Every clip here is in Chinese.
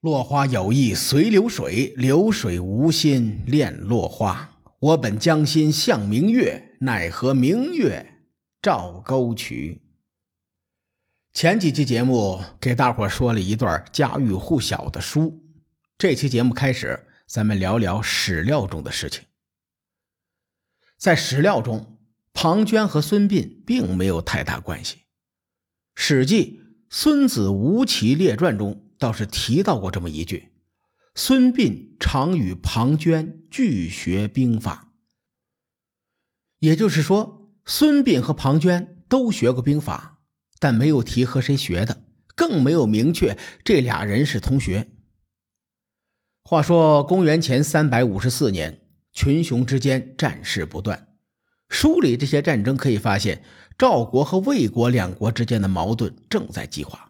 落花有意随流水，流水无心恋落花。我本将心向明月，奈何明月照沟渠。前几期节目给大伙说了一段家喻户晓的书，这期节目开始，咱们聊聊史料中的事情。在史料中，庞涓和孙膑并没有太大关系，《史记·孙子吴起列传》中。倒是提到过这么一句：“孙膑常与庞涓俱学兵法。”也就是说，孙膑和庞涓都学过兵法，但没有提和谁学的，更没有明确这俩人是同学。话说，公元前三百五十四年，群雄之间战事不断。梳理这些战争，可以发现赵国和魏国两国之间的矛盾正在激化，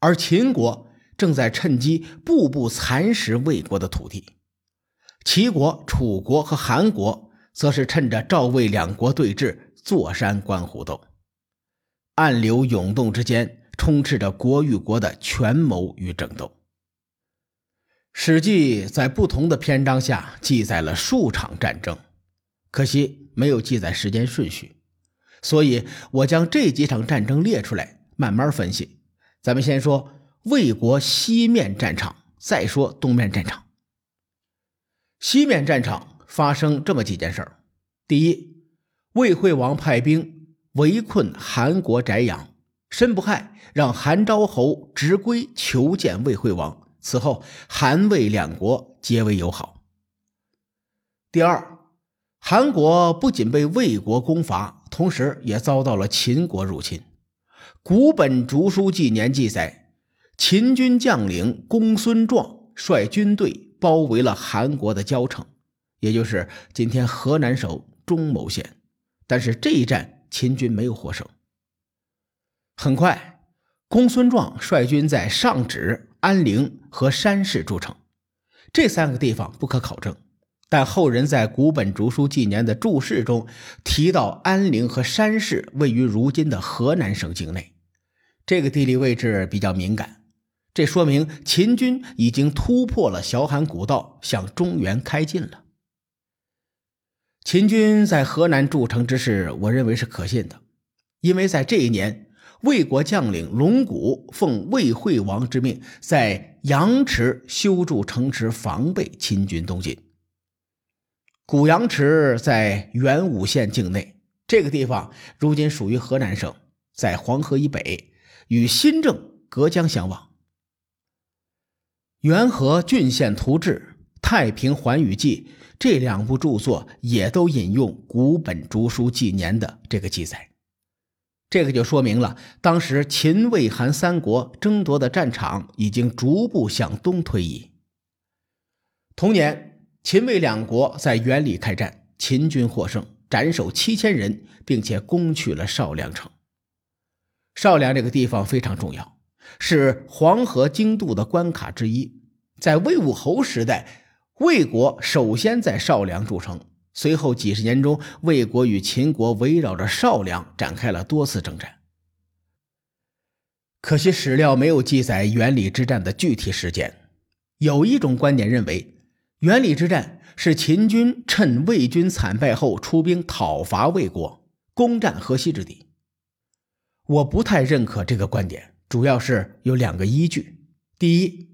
而秦国。正在趁机步步蚕食魏国的土地，齐国、楚国和韩国则是趁着赵魏两国对峙，坐山观虎斗，暗流涌动之间，充斥着国与国的权谋与争斗。《史记》在不同的篇章下记载了数场战争，可惜没有记载时间顺序，所以我将这几场战争列出来，慢慢分析。咱们先说。魏国西面战场，再说东面战场。西面战场发生这么几件事儿：第一，魏惠王派兵围困韩国翟阳，申不害让韩昭侯直归求见魏惠王，此后韩魏两国结为友好。第二，韩国不仅被魏国攻伐，同时也遭到了秦国入侵。古本竹书纪年记载。秦军将领公孙壮率军队包围了韩国的交城，也就是今天河南省中牟县。但是这一战，秦军没有获胜。很快，公孙壮率军在上址、安陵和山市筑城，这三个地方不可考证，但后人在古本竹书纪年的注释中提到，安陵和山市位于如今的河南省境内，这个地理位置比较敏感。这说明秦军已经突破了小韩古道，向中原开进了。秦军在河南筑城之事，我认为是可信的，因为在这一年，魏国将领龙骨奉魏惠王之命，在阳池修筑城池，防备秦军东进。古阳池在元武县境内，这个地方如今属于河南省，在黄河以北，与新郑隔江相望。《元和郡县图志》《太平寰宇记》这两部著作也都引用古本竹书纪年的这个记载，这个就说明了当时秦、魏、韩三国争夺的战场已经逐步向东推移。同年，秦魏两国在原里开战，秦军获胜，斩首七千人，并且攻取了少梁城。少梁这个地方非常重要。是黄河经渡的关卡之一。在魏武侯时代，魏国首先在少梁筑城，随后几十年中，魏国与秦国围绕着少梁展开了多次征战。可惜史料没有记载元里之战的具体时间。有一种观点认为，元里之战是秦军趁魏军惨败后出兵讨伐魏国，攻占河西之地。我不太认可这个观点。主要是有两个依据。第一，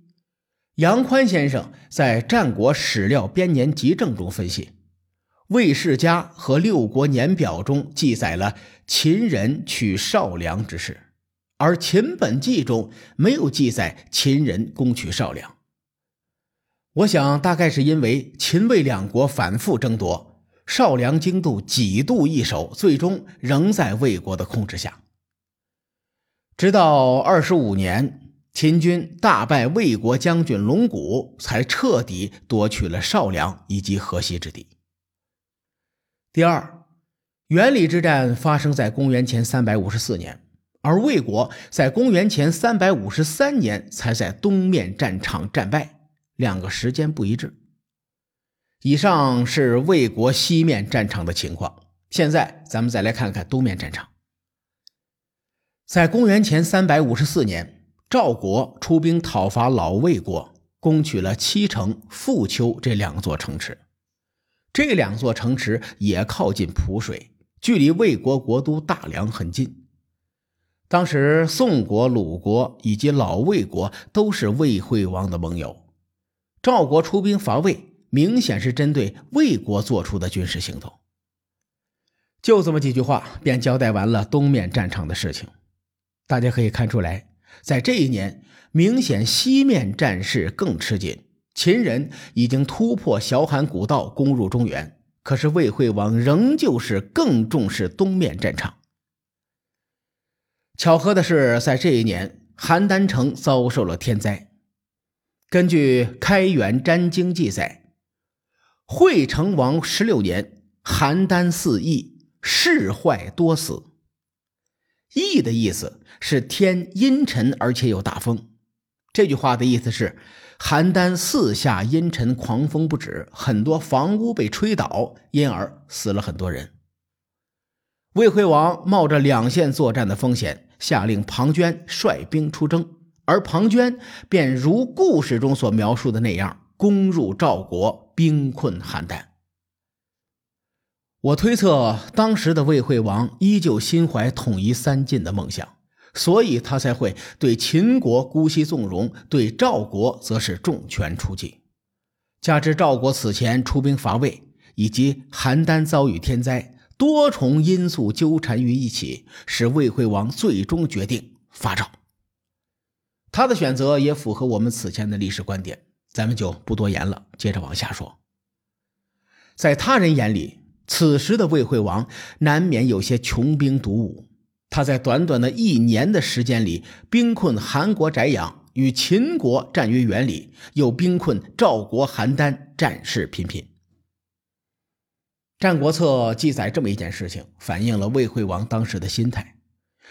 杨宽先生在《战国史料编年集证》中分析，魏世家和六国年表中记载了秦人取少梁之事，而《秦本纪》中没有记载秦人攻取少梁。我想，大概是因为秦魏两国反复争夺，少梁经度几度易手，最终仍在魏国的控制下。直到二十五年，秦军大败魏国将军龙骨，才彻底夺取了少梁以及河西之地。第二，元里之战发生在公元前三百五十四年，而魏国在公元前三百五十三年才在东面战场战败，两个时间不一致。以上是魏国西面战场的情况，现在咱们再来看看东面战场。在公元前三百五十四年，赵国出兵讨伐老魏国，攻取了七城、富丘这两座城池。这两座城池也靠近蒲水，距离魏国国都大梁很近。当时，宋国、鲁国以及老魏国都是魏惠王的盟友。赵国出兵伐魏，明显是针对魏国做出的军事行动。就这么几句话，便交代完了东面战场的事情。大家可以看出来，在这一年，明显西面战事更吃紧。秦人已经突破小罕古道，攻入中原。可是魏惠王仍旧是更重视东面战场。巧合的是，在这一年，邯郸城遭受了天灾。根据《开元占经》记载，惠成王十六年，邯郸四邑，事坏多死。疫的意思是天阴沉，而且有大风。这句话的意思是。邯郸四下阴沉，狂风不止，很多房屋被吹倒，因而死了很多人。魏惠王冒着两线作战的风险，下令庞涓率兵出征，而庞涓便如故事中所描述的那样，攻入赵国，兵困邯郸。我推测，当时的魏惠王依旧心怀统一三晋的梦想。所以他才会对秦国姑息纵容，对赵国则是重拳出击。加之赵国此前出兵伐魏，以及邯郸遭遇天灾，多重因素纠缠于一起，使魏惠王最终决定伐赵。他的选择也符合我们此前的历史观点，咱们就不多言了。接着往下说，在他人眼里，此时的魏惠王难免有些穷兵黩武。他在短短的一年的时间里，兵困韩国翟阳，与秦国战于原里，又兵困赵国邯郸，战事频频。《战国策》记载这么一件事情，反映了魏惠王当时的心态。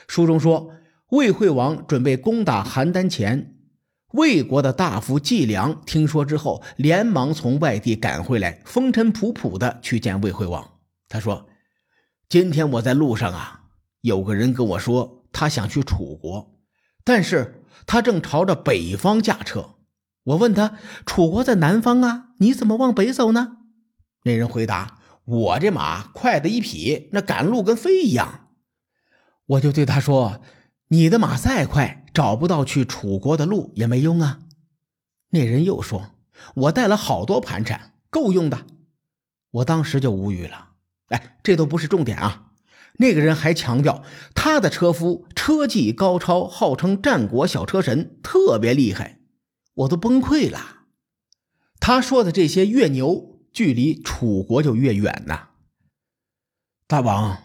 书中说，魏惠王准备攻打邯郸前，魏国的大夫季梁听说之后，连忙从外地赶回来，风尘仆仆的去见魏惠王。他说：“今天我在路上啊。”有个人跟我说，他想去楚国，但是他正朝着北方驾车。我问他，楚国在南方啊，你怎么往北走呢？那人回答：“我这马快的一匹，那赶路跟飞一样。”我就对他说：“你的马再快，找不到去楚国的路也没用啊。”那人又说：“我带了好多盘缠，够用的。”我当时就无语了。哎，这都不是重点啊。那个人还强调，他的车夫车技高超，号称战国小车神，特别厉害，我都崩溃了。他说的这些越牛，距离楚国就越远呐。大王，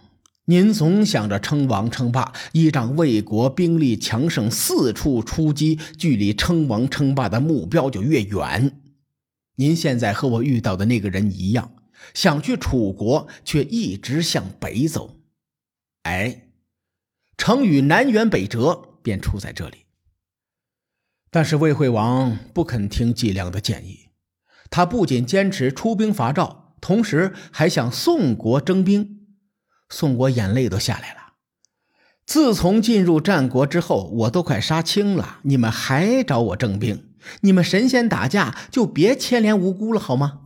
您总想着称王称霸，依仗魏国兵力强盛，四处出击，距离称王称霸的目标就越远。您现在和我遇到的那个人一样，想去楚国，却一直向北走。哎，成语“南辕北辙”便出在这里。但是魏惠王不肯听季梁的建议，他不仅坚持出兵伐赵，同时还向宋国征兵。宋国眼泪都下来了。自从进入战国之后，我都快杀青了，你们还找我征兵？你们神仙打架就别牵连无辜了好吗？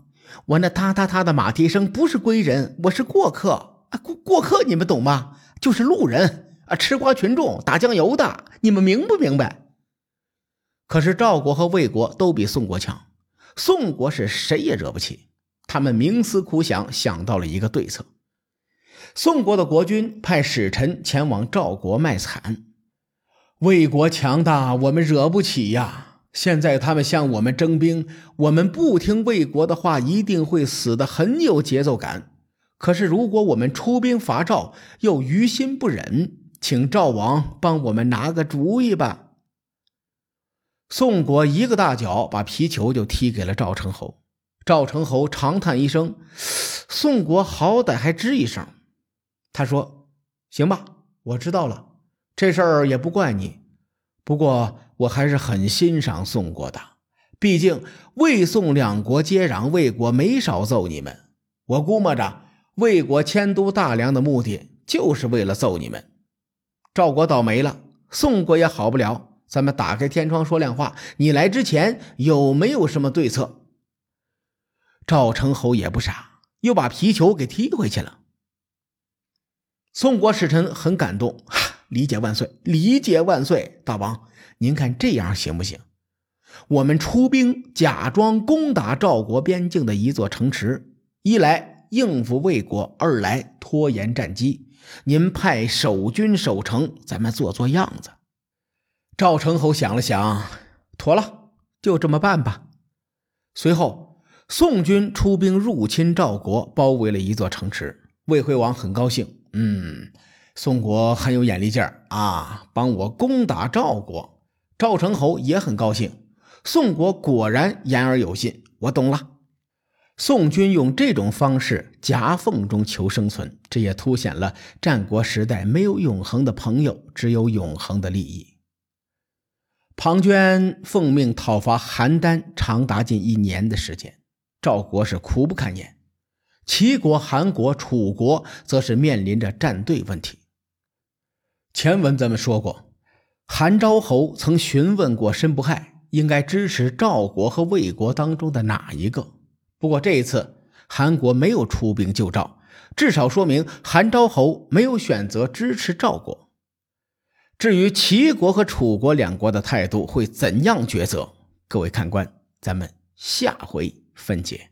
我那哒哒哒的马蹄声不是归人，我是过客啊！过过客，你们懂吗？就是路人啊，吃瓜群众，打酱油的，你们明不明白？可是赵国和魏国都比宋国强，宋国是谁也惹不起。他们冥思苦想，想到了一个对策。宋国的国君派使臣前往赵国卖惨，魏国强大，我们惹不起呀。现在他们向我们征兵，我们不听魏国的话，一定会死的很有节奏感。可是，如果我们出兵伐赵，又于心不忍，请赵王帮我们拿个主意吧。宋国一个大脚把皮球就踢给了赵成侯。赵成侯长叹一声：“宋国好歹还吱一声。”他说：“行吧，我知道了，这事儿也不怪你。不过，我还是很欣赏宋国的，毕竟魏宋两国接壤，魏国没少揍你们。我估摸着。”魏国迁都大梁的目的，就是为了揍你们。赵国倒霉了，宋国也好不了。咱们打开天窗说亮话，你来之前有没有什么对策？”赵成侯也不傻，又把皮球给踢回去了。宋国使臣很感动，理解万岁，理解万岁，大王，您看这样行不行？我们出兵假装攻打赵国边境的一座城池，一来应付魏国，二来拖延战机。您派守军守城，咱们做做样子。赵成侯想了想，妥了，就这么办吧。随后，宋军出兵入侵赵国，包围了一座城池。魏惠王很高兴，嗯，宋国很有眼力劲儿啊，帮我攻打赵国。赵成侯也很高兴。宋国果然言而有信，我懂了。宋军用这种方式夹缝中求生存，这也凸显了战国时代没有永恒的朋友，只有永恒的利益。庞涓奉命讨伐邯郸，长达近一年的时间，赵国是苦不堪言。齐国、韩国、楚国则是面临着站队问题。前文咱们说过，韩昭侯曾询问过申不害。应该支持赵国和魏国当中的哪一个？不过这一次韩国没有出兵救赵，至少说明韩昭侯没有选择支持赵国。至于齐国和楚国两国的态度会怎样抉择？各位看官，咱们下回分解。